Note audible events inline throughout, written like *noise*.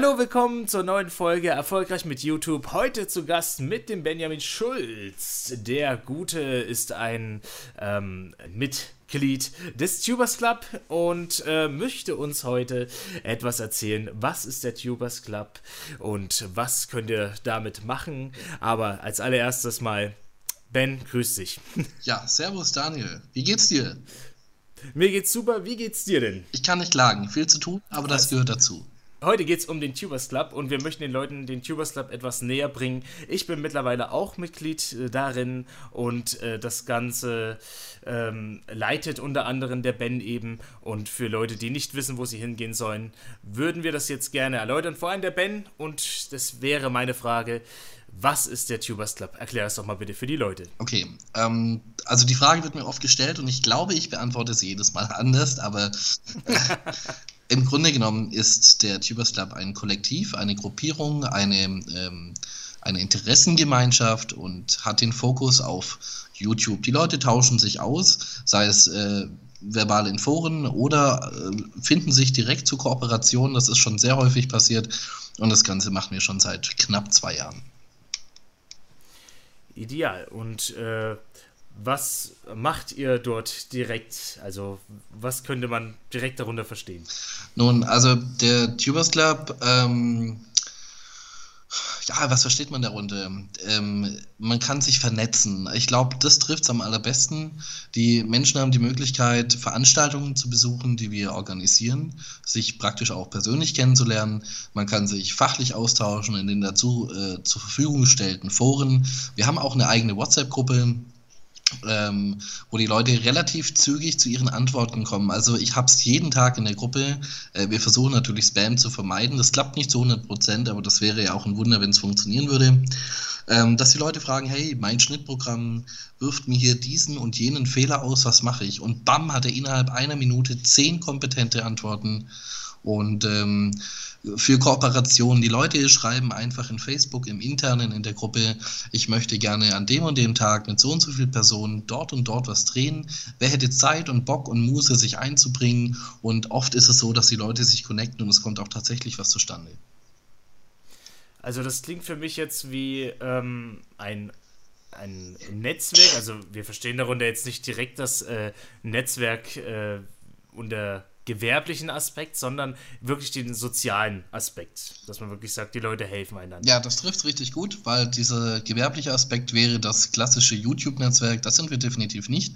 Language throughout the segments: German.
Hallo, willkommen zur neuen Folge Erfolgreich mit YouTube. Heute zu Gast mit dem Benjamin Schulz. Der Gute ist ein ähm, Mitglied des Tubers Club und äh, möchte uns heute etwas erzählen. Was ist der Tubers Club und was könnt ihr damit machen? Aber als allererstes mal, Ben, grüß dich. *laughs* Ja, servus Daniel. Wie geht's dir? Mir geht's super. Wie geht's dir denn? Ich kann nicht klagen. Viel zu tun, aber das gehört dazu. Heute geht es um den Tubers Club und wir möchten den Leuten den Tubers Club etwas näher bringen. Ich bin mittlerweile auch Mitglied äh, darin und äh, das Ganze ähm, leitet unter anderem der Ben eben. Und für Leute, die nicht wissen, wo sie hingehen sollen, würden wir das jetzt gerne erläutern. Vor allem der Ben und das wäre meine Frage. Was ist der Tubers Club? Erklär es doch mal bitte für die Leute. Okay, ähm, also die Frage wird mir oft gestellt und ich glaube, ich beantworte sie jedes Mal *laughs* anders, aber *laughs* Im Grunde genommen ist der Tubers Club ein Kollektiv, eine Gruppierung, eine, ähm, eine Interessengemeinschaft und hat den Fokus auf YouTube. Die Leute tauschen sich aus, sei es äh, verbal in Foren oder äh, finden sich direkt zu Kooperationen. Das ist schon sehr häufig passiert und das Ganze machen wir schon seit knapp zwei Jahren. Ideal. Und äh, was macht ihr dort direkt? Also, was könnte man direkt darunter verstehen? Nun, also der Tubers Club, ähm, ja, was versteht man darunter? Ähm, man kann sich vernetzen. Ich glaube, das trifft es am allerbesten. Die Menschen haben die Möglichkeit, Veranstaltungen zu besuchen, die wir organisieren, sich praktisch auch persönlich kennenzulernen. Man kann sich fachlich austauschen in den dazu äh, zur Verfügung gestellten Foren. Wir haben auch eine eigene WhatsApp-Gruppe, ähm, wo die Leute relativ zügig zu ihren Antworten kommen. Also ich habe es jeden Tag in der Gruppe. Äh, wir versuchen natürlich Spam zu vermeiden. Das klappt nicht zu 100 Prozent, aber das wäre ja auch ein Wunder, wenn es funktionieren würde. Ähm, dass die Leute fragen, hey, mein Schnittprogramm wirft mir hier diesen und jenen Fehler aus, was mache ich? Und bam, hat er innerhalb einer Minute zehn kompetente Antworten. Und ähm, für Kooperationen. Die Leute schreiben einfach in Facebook im Internen in der Gruppe, ich möchte gerne an dem und dem Tag mit so und so vielen Personen dort und dort was drehen. Wer hätte Zeit und Bock und Muße, sich einzubringen? Und oft ist es so, dass die Leute sich connecten und es kommt auch tatsächlich was zustande. Also das klingt für mich jetzt wie ähm, ein ein Netzwerk, also wir verstehen darunter jetzt nicht direkt das äh, Netzwerk äh, unter gewerblichen Aspekt, sondern wirklich den sozialen Aspekt, dass man wirklich sagt, die Leute helfen einander. Ja, das trifft richtig gut, weil dieser gewerbliche Aspekt wäre das klassische YouTube-Netzwerk. Das sind wir definitiv nicht.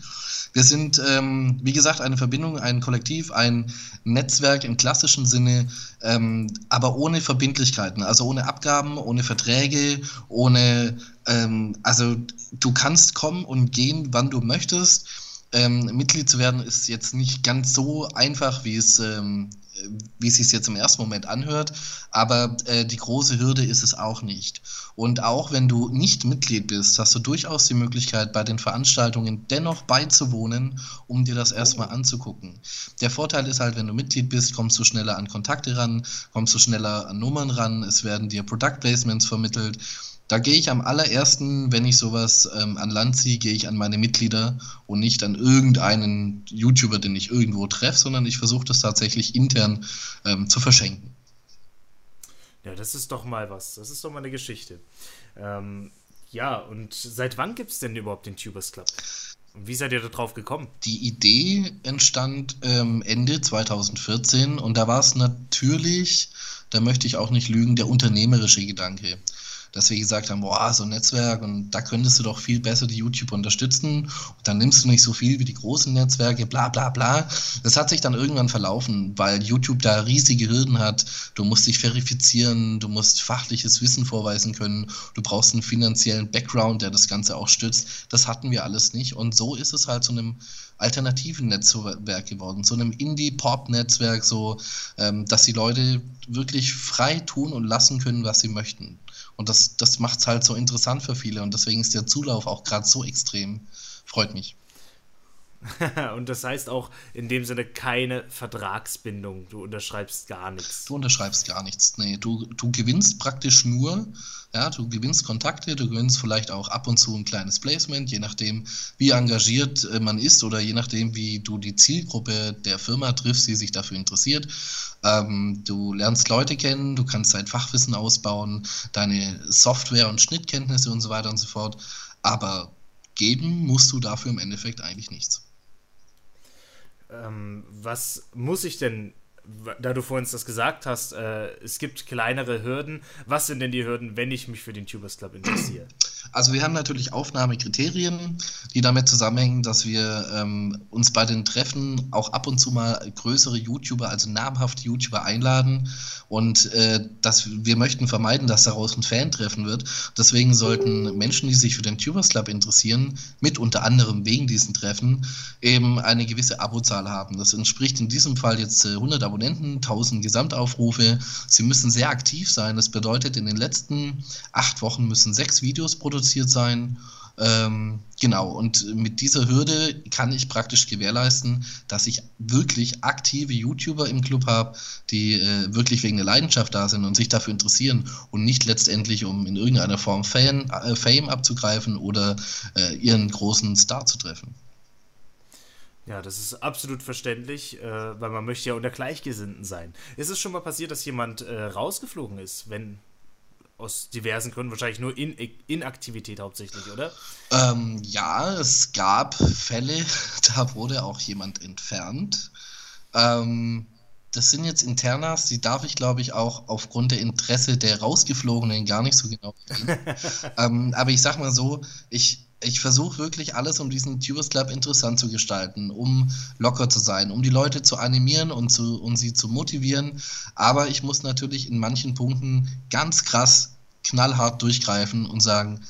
Wir sind, ähm, wie gesagt, eine Verbindung, ein Kollektiv, ein Netzwerk im klassischen Sinne, ähm, aber ohne Verbindlichkeiten, also ohne Abgaben, ohne Verträge, ohne, ähm, also du kannst kommen und gehen, wann du möchtest ähm, Mitglied zu werden ist jetzt nicht ganz so einfach, wie es, ähm, wie es sich jetzt im ersten Moment anhört, aber äh, die große Hürde ist es auch nicht. Und auch wenn du nicht Mitglied bist, hast du durchaus die Möglichkeit, bei den Veranstaltungen dennoch beizuwohnen, um dir das erstmal anzugucken. Der Vorteil ist halt, wenn du Mitglied bist, kommst du schneller an Kontakte ran, kommst du schneller an Nummern ran, es werden dir Product Placements vermittelt da gehe ich am allerersten, wenn ich sowas ähm, an Land ziehe, gehe ich an meine Mitglieder und nicht an irgendeinen YouTuber, den ich irgendwo treffe, sondern ich versuche das tatsächlich intern ähm, zu verschenken. Ja, das ist doch mal was. Das ist doch mal eine Geschichte. Ähm, ja, und seit wann gibt es denn überhaupt den Tubers Club? Wie seid ihr da drauf gekommen? Die Idee entstand ähm, Ende 2014 und da war es natürlich, da möchte ich auch nicht lügen, der unternehmerische Gedanke dass wir gesagt haben, boah, so ein Netzwerk und da könntest du doch viel besser die YouTuber unterstützen und dann nimmst du nicht so viel wie die großen Netzwerke, bla bla bla. Das hat sich dann irgendwann verlaufen, weil YouTube da riesige Hürden hat. Du musst dich verifizieren, du musst fachliches Wissen vorweisen können, du brauchst einen finanziellen Background, der das Ganze auch stützt. Das hatten wir alles nicht und so ist es halt zu einem alternativen Netzwerk geworden, so einem Indie-Pop-Netzwerk, so, ähm, dass die Leute wirklich frei tun und lassen können, was sie möchten. Und das, das macht es halt so interessant für viele und deswegen ist der Zulauf auch gerade so extrem. Freut mich. *laughs* und das heißt auch in dem Sinne keine Vertragsbindung. Du unterschreibst gar nichts. Du unterschreibst gar nichts. Nee, du, du gewinnst praktisch nur, ja, du gewinnst Kontakte, du gewinnst vielleicht auch ab und zu ein kleines Placement, je nachdem, wie engagiert äh, man ist oder je nachdem, wie du die Zielgruppe der Firma triffst, die sich dafür interessiert. Ähm, du lernst Leute kennen, du kannst dein Fachwissen ausbauen, deine Software- und Schnittkenntnisse und so weiter und so fort. Aber geben musst du dafür im Endeffekt eigentlich nichts ähm, was muss ich denn, da du vorhin das gesagt hast, äh, es gibt kleinere Hürden. Was sind denn die Hürden, wenn ich mich für den Tubers Club interessiere? Also wir haben natürlich Aufnahmekriterien, die damit zusammenhängen, dass wir ähm, uns bei den Treffen auch ab und zu mal größere YouTuber, also namhafte YouTuber einladen und äh, dass wir möchten vermeiden, dass daraus ein Fan-Treffen wird. Deswegen sollten Menschen, die sich für den Tubers Club interessieren, mit unter anderem wegen diesen Treffen eben eine gewisse Abozahl haben. Das entspricht in diesem Fall jetzt äh, 100 Abonnenten, 1000 Gesamtaufrufe. Sie müssen sehr aktiv sein. Das bedeutet, in den letzten acht Wochen müssen sechs Videos produziert produziert sein. Ähm, genau, und mit dieser Hürde kann ich praktisch gewährleisten, dass ich wirklich aktive YouTuber im Club habe, die äh, wirklich wegen der Leidenschaft da sind und sich dafür interessieren und nicht letztendlich, um in irgendeiner Form Fan, äh, Fame abzugreifen oder äh, ihren großen Star zu treffen. Ja, das ist absolut verständlich, äh, weil man möchte ja unter Gleichgesinnten sein. Ist es schon mal passiert, dass jemand äh, rausgeflogen ist, wenn aus diversen Gründen, wahrscheinlich nur in Inaktivität hauptsächlich, oder? Ähm, ja, es gab Fälle, *laughs* da wurde auch jemand entfernt. Ähm, das sind jetzt Internas, die darf ich, glaube ich, auch aufgrund der Interesse der Rausgeflogenen gar nicht so genau *laughs* ähm, aber ich sag mal so, ich, ich versuche wirklich alles, um diesen Tubers Club interessant zu gestalten, um locker zu sein, um die Leute zu animieren und, zu, und sie zu motivieren. Aber ich muss natürlich in manchen Punkten ganz krass knallhart durchgreifen und sagen,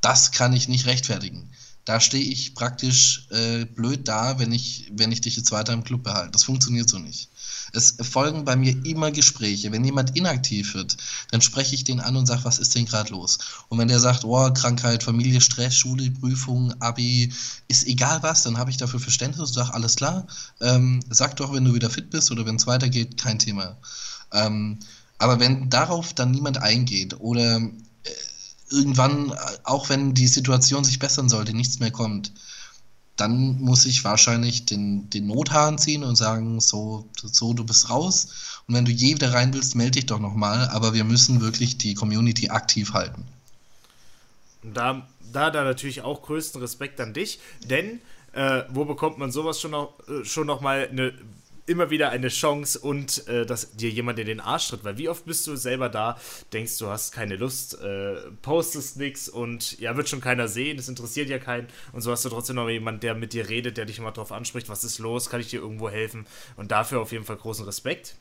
das kann ich nicht rechtfertigen. Da stehe ich praktisch äh, blöd da, wenn ich, wenn ich dich jetzt weiter im Club behalte. Das funktioniert so nicht. Es folgen bei mir immer Gespräche. Wenn jemand inaktiv wird, dann spreche ich den an und sage, was ist denn gerade los? Und wenn der sagt, oh, Krankheit, Familie, Stress, Schule, Prüfung, Abi, ist egal was, dann habe ich dafür Verständnis und sage, alles klar, ähm, sag doch, wenn du wieder fit bist oder wenn es weitergeht, kein Thema. Ähm, aber wenn darauf dann niemand eingeht oder irgendwann, auch wenn die Situation sich bessern sollte, nichts mehr kommt, dann muss ich wahrscheinlich den, den Nothahn ziehen und sagen, so, so, du bist raus. Und wenn du je wieder rein willst, melde dich doch nochmal. Aber wir müssen wirklich die Community aktiv halten. Da, da, da natürlich auch größten Respekt an dich, denn äh, wo bekommt man sowas schon noch, äh, schon noch eine immer wieder eine Chance und äh, dass dir jemand in den Arsch tritt. Weil wie oft bist du selber da, denkst du hast keine Lust, äh, postest nichts und ja, wird schon keiner sehen, das interessiert ja keinen. Und so hast du trotzdem noch jemanden, der mit dir redet, der dich immer drauf anspricht, was ist los, kann ich dir irgendwo helfen. Und dafür auf jeden Fall großen Respekt.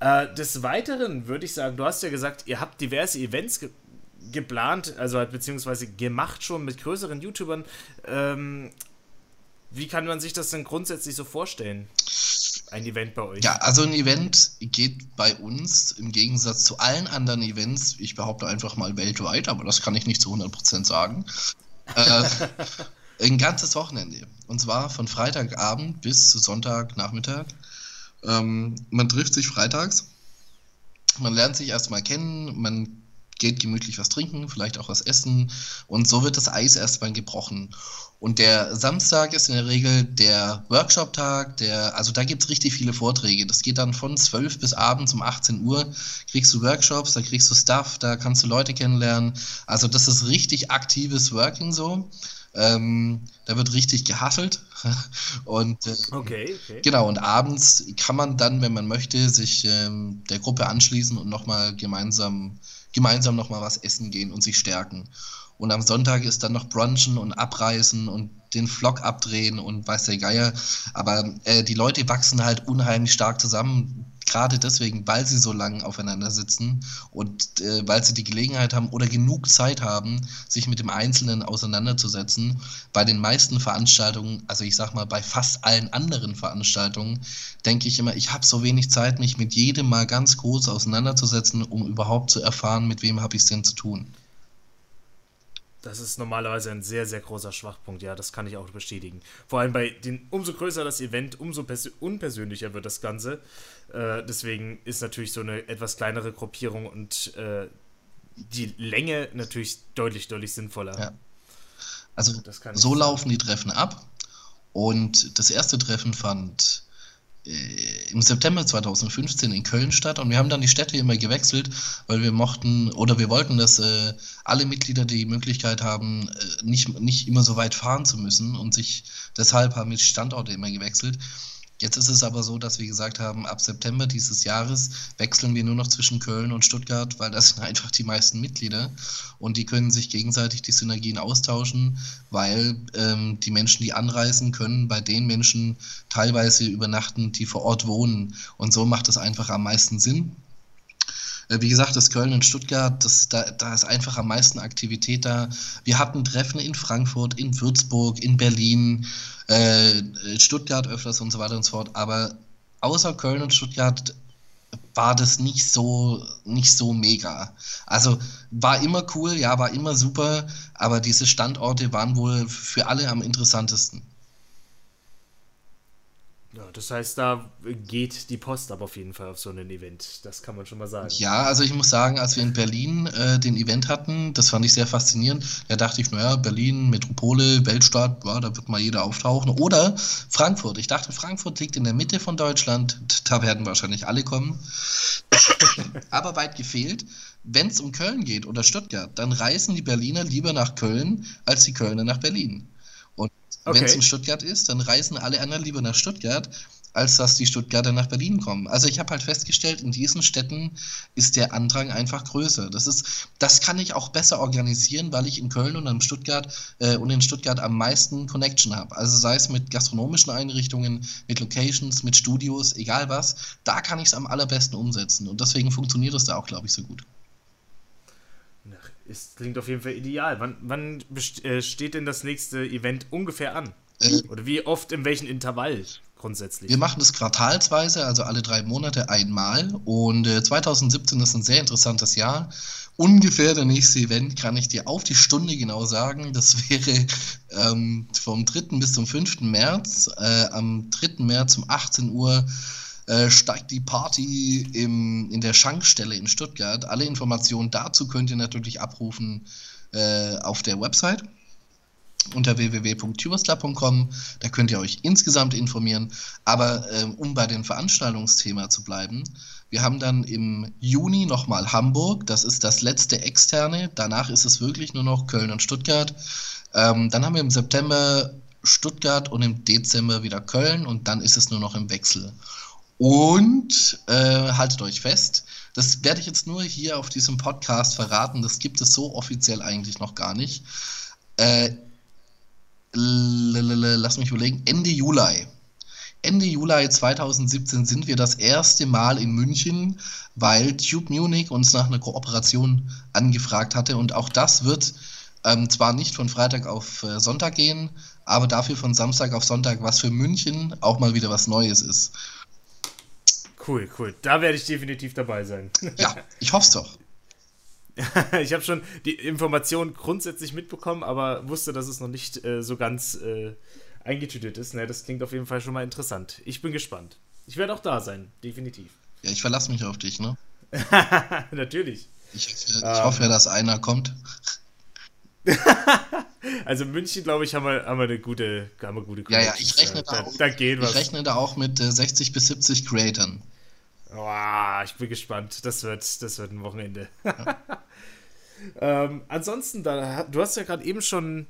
Äh, des Weiteren würde ich sagen, du hast ja gesagt, ihr habt diverse Events ge geplant, also halt beziehungsweise gemacht schon mit größeren YouTubern. Ähm, wie kann man sich das denn grundsätzlich so vorstellen? Ein Event bei euch? Ja, also ein Event geht bei uns im Gegensatz zu allen anderen Events, ich behaupte einfach mal weltweit, aber das kann ich nicht zu 100% sagen, äh, *laughs* ein ganzes Wochenende. Und zwar von Freitagabend bis Sonntagnachmittag. Ähm, man trifft sich freitags, man lernt sich erstmal kennen, man geht gemütlich was trinken, vielleicht auch was essen und so wird das Eis erstmal gebrochen. Und der Samstag ist in der Regel der Workshop-Tag, der, also da gibt es richtig viele Vorträge. Das geht dann von 12 bis abends um 18 Uhr, kriegst du Workshops, da kriegst du Stuff, da kannst du Leute kennenlernen. Also das ist richtig aktives Working so. Ähm, da wird richtig gehasselt. *laughs* und äh, okay, okay. genau, und abends kann man dann, wenn man möchte, sich ähm, der Gruppe anschließen und nochmal gemeinsam, gemeinsam nochmal was essen gehen und sich stärken. Und am Sonntag ist dann noch Brunchen und Abreißen und den Vlog abdrehen und weiß der Geier. Aber äh, die Leute wachsen halt unheimlich stark zusammen, gerade deswegen, weil sie so lange aufeinander sitzen und äh, weil sie die Gelegenheit haben oder genug Zeit haben, sich mit dem Einzelnen auseinanderzusetzen. Bei den meisten Veranstaltungen, also ich sag mal bei fast allen anderen Veranstaltungen, denke ich immer, ich habe so wenig Zeit, mich mit jedem mal ganz groß auseinanderzusetzen, um überhaupt zu erfahren, mit wem habe ich es denn zu tun. Das ist normalerweise ein sehr, sehr großer Schwachpunkt, ja, das kann ich auch bestätigen. Vor allem bei den, umso größer das Event, umso unpersönlicher wird das Ganze. Äh, deswegen ist natürlich so eine etwas kleinere Gruppierung und äh, die Länge natürlich deutlich, deutlich sinnvoller. Ja. Also so laufen die Treffen ab. Und das erste Treffen fand im September 2015 in Köln statt und wir haben dann die Städte immer gewechselt, weil wir mochten oder wir wollten, dass äh, alle Mitglieder die Möglichkeit haben, äh, nicht, nicht immer so weit fahren zu müssen und sich deshalb haben wir Standorte immer gewechselt. Jetzt ist es aber so, dass wir gesagt haben, ab September dieses Jahres wechseln wir nur noch zwischen Köln und Stuttgart, weil das sind einfach die meisten Mitglieder und die können sich gegenseitig die Synergien austauschen, weil ähm, die Menschen, die anreisen, können bei den Menschen teilweise übernachten, die vor Ort wohnen. Und so macht es einfach am meisten Sinn. Äh, wie gesagt, das Köln und Stuttgart, das, da, da ist einfach am meisten Aktivität da. Wir hatten Treffen in Frankfurt, in Würzburg, in Berlin äh, Stuttgart öfters und so weiter und so fort. Aber außer Köln und Stuttgart war das nicht so, nicht so mega. Also war immer cool, ja, war immer super, aber diese Standorte waren wohl für alle am interessantesten. Ja, das heißt, da geht die Post aber auf jeden Fall auf so ein Event. Das kann man schon mal sagen. Ja, also ich muss sagen, als wir in Berlin äh, den Event hatten, das fand ich sehr faszinierend. Da dachte ich, naja, Berlin, Metropole, Weltstadt, ja, da wird mal jeder auftauchen. Oder Frankfurt. Ich dachte, Frankfurt liegt in der Mitte von Deutschland. Da werden wahrscheinlich alle kommen. *coughs* aber weit gefehlt. Wenn es um Köln geht oder Stuttgart, dann reisen die Berliner lieber nach Köln als die Kölner nach Berlin. Okay. Wenn es in Stuttgart ist, dann reisen alle anderen lieber nach Stuttgart, als dass die Stuttgarter nach Berlin kommen. Also ich habe halt festgestellt, in diesen Städten ist der Andrang einfach größer. Das ist, das kann ich auch besser organisieren, weil ich in Köln und in Stuttgart äh, und in Stuttgart am meisten Connection habe. Also sei es mit gastronomischen Einrichtungen, mit Locations, mit Studios, egal was, da kann ich es am allerbesten umsetzen. Und deswegen funktioniert es da auch, glaube ich, so gut. Es klingt auf jeden Fall ideal. Wann, wann äh, steht denn das nächste Event ungefähr an? Äh, Oder wie oft, in welchem Intervall grundsätzlich? Wir machen das quartalsweise, also alle drei Monate einmal. Und äh, 2017 ist ein sehr interessantes Jahr. Ungefähr der nächste Event kann ich dir auf die Stunde genau sagen. Das wäre ähm, vom 3. bis zum 5. März. Äh, am 3. März um 18 Uhr äh, steigt die Party im, in der Schankstelle in Stuttgart. Alle Informationen dazu könnt ihr natürlich abrufen äh, auf der Website unter www.tubersclub.com. Da könnt ihr euch insgesamt informieren. Aber äh, um bei dem Veranstaltungsthema zu bleiben, wir haben dann im Juni nochmal Hamburg. Das ist das letzte externe. Danach ist es wirklich nur noch Köln und Stuttgart. Ähm, dann haben wir im September Stuttgart und im Dezember wieder Köln und dann ist es nur noch im Wechsel. Und äh, haltet euch fest, das werde ich jetzt nur hier auf diesem Podcast verraten, das gibt es so offiziell eigentlich noch gar nicht. Äh, lass mich überlegen, Ende Juli. Ende Juli 2017 sind wir das erste Mal in München, weil Tube Munich uns nach einer Kooperation angefragt hatte. Und auch das wird ähm, zwar nicht von Freitag auf äh, Sonntag gehen, aber dafür von Samstag auf Sonntag, was für München auch mal wieder was Neues ist. Cool, cool. Da werde ich definitiv dabei sein. Ja, ich hoffe es doch. *laughs* ich habe schon die Information grundsätzlich mitbekommen, aber wusste, dass es noch nicht äh, so ganz äh, eingetütet ist. Ne, das klingt auf jeden Fall schon mal interessant. Ich bin gespannt. Ich werde auch da sein, definitiv. Ja, ich verlasse mich auf dich, ne? *laughs* Natürlich. Ich, ich ähm. hoffe ja, dass einer kommt. *laughs* also München, glaube ich, haben wir, haben wir eine gute, haben wir gute Ja, ja, ich rechne da, da, auch, da ich rechne da auch mit äh, 60 bis 70 Creatoren. Oh, ich bin gespannt. Das wird, das wird ein Wochenende. *laughs* Ähm, ansonsten, da, du hast ja gerade eben schon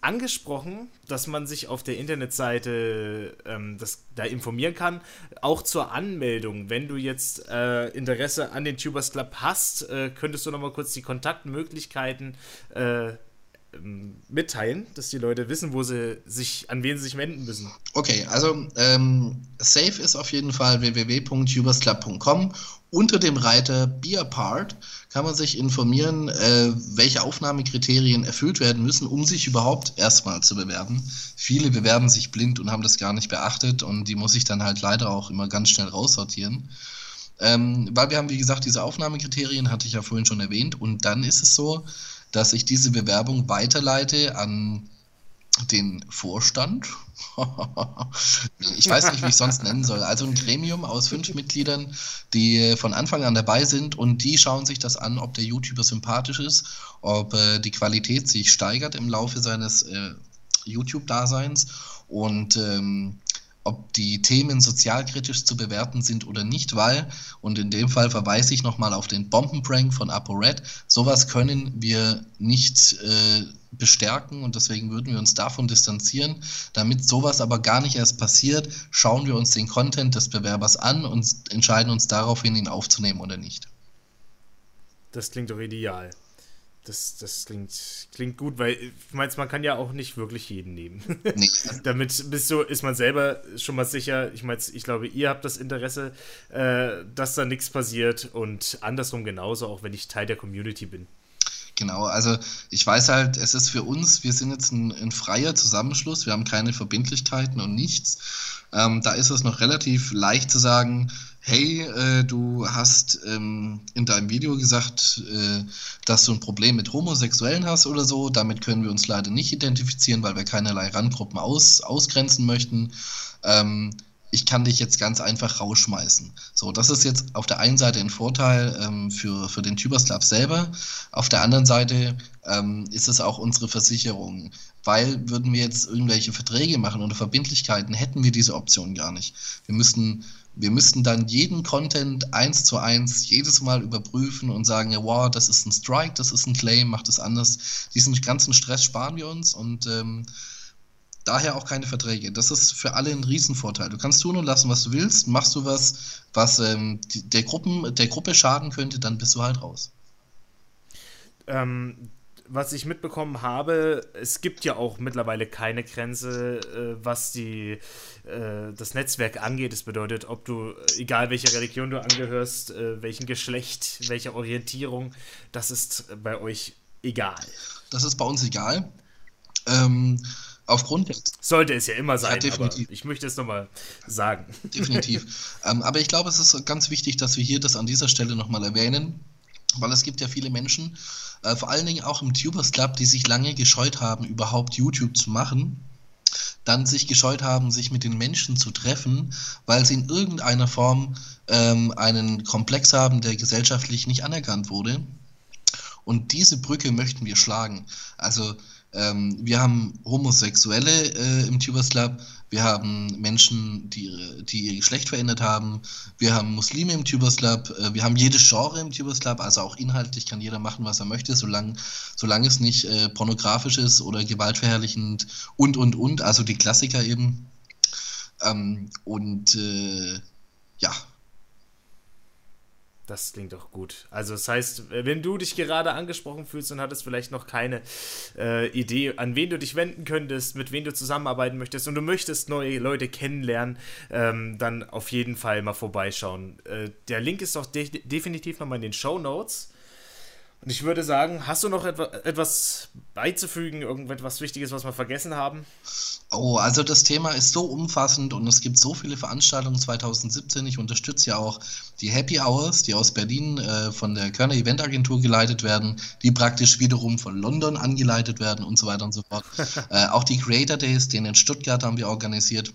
angesprochen, dass man sich auf der Internetseite ähm, das, da informieren kann. Auch zur Anmeldung. Wenn du jetzt äh, Interesse an den Tubers Club hast, äh, könntest du noch mal kurz die Kontaktmöglichkeiten äh, mitteilen, dass die Leute wissen, wo sie sich, an wen sie sich wenden müssen. Okay, also ähm, safe ist auf jeden Fall www.ubersclub.com. Unter dem Reiter Be a Part kann man sich informieren, äh, welche Aufnahmekriterien erfüllt werden müssen, um sich überhaupt erstmal zu bewerben. Viele bewerben sich blind und haben das gar nicht beachtet und die muss ich dann halt leider auch immer ganz schnell raussortieren. Ähm, weil wir haben, wie gesagt, diese Aufnahmekriterien, hatte ich ja vorhin schon erwähnt, und dann ist es so, dass ich diese Bewerbung weiterleite an den Vorstand. *laughs* ich weiß nicht, wie ich sonst nennen soll. Also ein Gremium aus fünf Mitgliedern, die von Anfang an dabei sind und die schauen sich das an, ob der YouTuber sympathisch ist, ob äh, die Qualität sich steigert im Laufe seines äh, YouTube-Daseins und ähm, ob die Themen sozialkritisch zu bewerten sind oder nicht, weil, und in dem Fall verweise ich nochmal auf den Bombenprank von ApoRed, sowas können wir nicht äh, bestärken und deswegen würden wir uns davon distanzieren. Damit sowas aber gar nicht erst passiert, schauen wir uns den Content des Bewerbers an und entscheiden uns daraufhin, ihn aufzunehmen oder nicht. Das klingt doch ideal. Das, das klingt, klingt gut, weil ich meine, man kann ja auch nicht wirklich jeden nehmen. *laughs* Damit bist du, ist man selber schon mal sicher. Ich meine, ich glaube, ihr habt das Interesse, äh, dass da nichts passiert und andersrum genauso, auch wenn ich Teil der Community bin. Genau, also ich weiß halt, es ist für uns, wir sind jetzt ein, ein freier Zusammenschluss, wir haben keine Verbindlichkeiten und nichts. Ähm, da ist es noch relativ leicht zu sagen, hey, äh, du hast ähm, in deinem Video gesagt, äh, dass du ein Problem mit Homosexuellen hast oder so. Damit können wir uns leider nicht identifizieren, weil wir keinerlei Randgruppen aus, ausgrenzen möchten. Ähm, ich kann dich jetzt ganz einfach rausschmeißen. So, das ist jetzt auf der einen Seite ein Vorteil ähm, für, für den Tuberslav selber. Auf der anderen Seite ähm, ist es auch unsere Versicherung. Weil würden wir jetzt irgendwelche Verträge machen oder Verbindlichkeiten, hätten wir diese Option gar nicht. Wir müssten, wir müssten dann jeden Content eins zu eins jedes Mal überprüfen und sagen, ja, wow, das ist ein Strike, das ist ein Claim, macht es anders. Diesen ganzen Stress sparen wir uns und ähm, daher auch keine Verträge. Das ist für alle ein Riesenvorteil. Du kannst tun und lassen, was du willst. Machst du was, was ähm, der, Gruppen, der Gruppe schaden könnte, dann bist du halt raus. Ähm, was ich mitbekommen habe, es gibt ja auch mittlerweile keine Grenze, äh, was die, äh, das Netzwerk angeht. Das bedeutet, ob du, egal welcher Religion du angehörst, äh, welchen Geschlecht, welche Orientierung, das ist bei euch egal. Das ist bei uns egal. Ähm, aufgrund der. Sollte es ja immer sein, ja, definitiv. ich möchte es nochmal sagen. Definitiv. *laughs* ähm, aber ich glaube, es ist ganz wichtig, dass wir hier das an dieser Stelle nochmal erwähnen, weil es gibt ja viele Menschen, äh, vor allen Dingen auch im Tubers Club, die sich lange gescheut haben, überhaupt YouTube zu machen dann sich gescheut haben, sich mit den Menschen zu treffen, weil sie in irgendeiner Form ähm, einen Komplex haben, der gesellschaftlich nicht anerkannt wurde. Und diese Brücke möchten wir schlagen. Also ähm, wir haben Homosexuelle äh, im Tubers Club, wir haben Menschen, die, die ihr Geschlecht verändert haben, wir haben Muslime im Tubers Club, äh, wir haben jedes Genre im Tubers Club, also auch inhaltlich kann jeder machen, was er möchte, solange, solange es nicht äh, pornografisch ist oder gewaltverherrlichend und, und, und, also die Klassiker eben. Ähm, und äh, ja, das klingt doch gut. Also das heißt, wenn du dich gerade angesprochen fühlst und hattest vielleicht noch keine äh, Idee, an wen du dich wenden könntest, mit wem du zusammenarbeiten möchtest und du möchtest neue Leute kennenlernen, ähm, dann auf jeden Fall mal vorbeischauen. Äh, der Link ist doch de definitiv nochmal in den Show Notes. Und ich würde sagen, hast du noch etwa, etwas beizufügen, irgendetwas Wichtiges, was wir vergessen haben? Oh, also das Thema ist so umfassend und es gibt so viele Veranstaltungen 2017. Ich unterstütze ja auch die Happy Hours, die aus Berlin äh, von der Körner Event Agentur geleitet werden, die praktisch wiederum von London angeleitet werden und so weiter und so fort. *laughs* äh, auch die Creator Days, den in Stuttgart haben wir organisiert.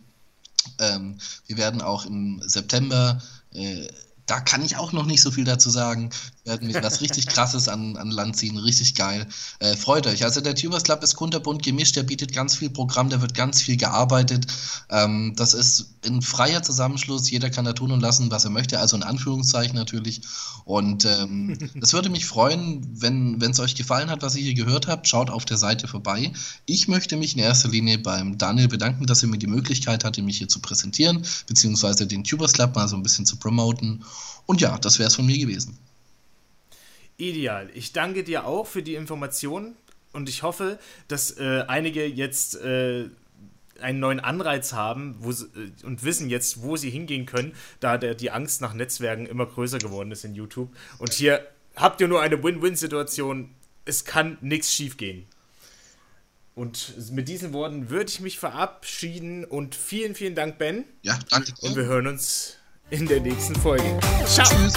Ähm, wir werden auch im September äh, da kann ich auch noch nicht so viel dazu sagen. Wir werden was *laughs* richtig krasses an, an Land ziehen, richtig geil. Äh, freut euch. Also der Tubers Club ist kunterbunt gemischt, der bietet ganz viel Programm, da wird ganz viel gearbeitet. Ähm, das ist ein freier Zusammenschluss, jeder kann da tun und lassen, was er möchte, also in Anführungszeichen natürlich. Und ähm, *laughs* das würde mich freuen, wenn es euch gefallen hat, was ihr hier gehört habt, schaut auf der Seite vorbei. Ich möchte mich in erster Linie beim Daniel bedanken, dass er mir die Möglichkeit hatte, mich hier zu präsentieren, beziehungsweise den Tubers Club mal so ein bisschen zu promoten. Und ja, das wäre es von mir gewesen. Ideal. Ich danke dir auch für die Informationen und ich hoffe, dass äh, einige jetzt äh, einen neuen Anreiz haben wo sie, äh, und wissen jetzt, wo sie hingehen können, da der, die Angst nach Netzwerken immer größer geworden ist in YouTube. Und hier habt ihr nur eine Win-Win-Situation. Es kann nichts schiefgehen. Und mit diesen Worten würde ich mich verabschieden und vielen, vielen Dank, Ben. Ja, danke. Und wir hören uns in der nächsten Folge. Ciao. Tschüss.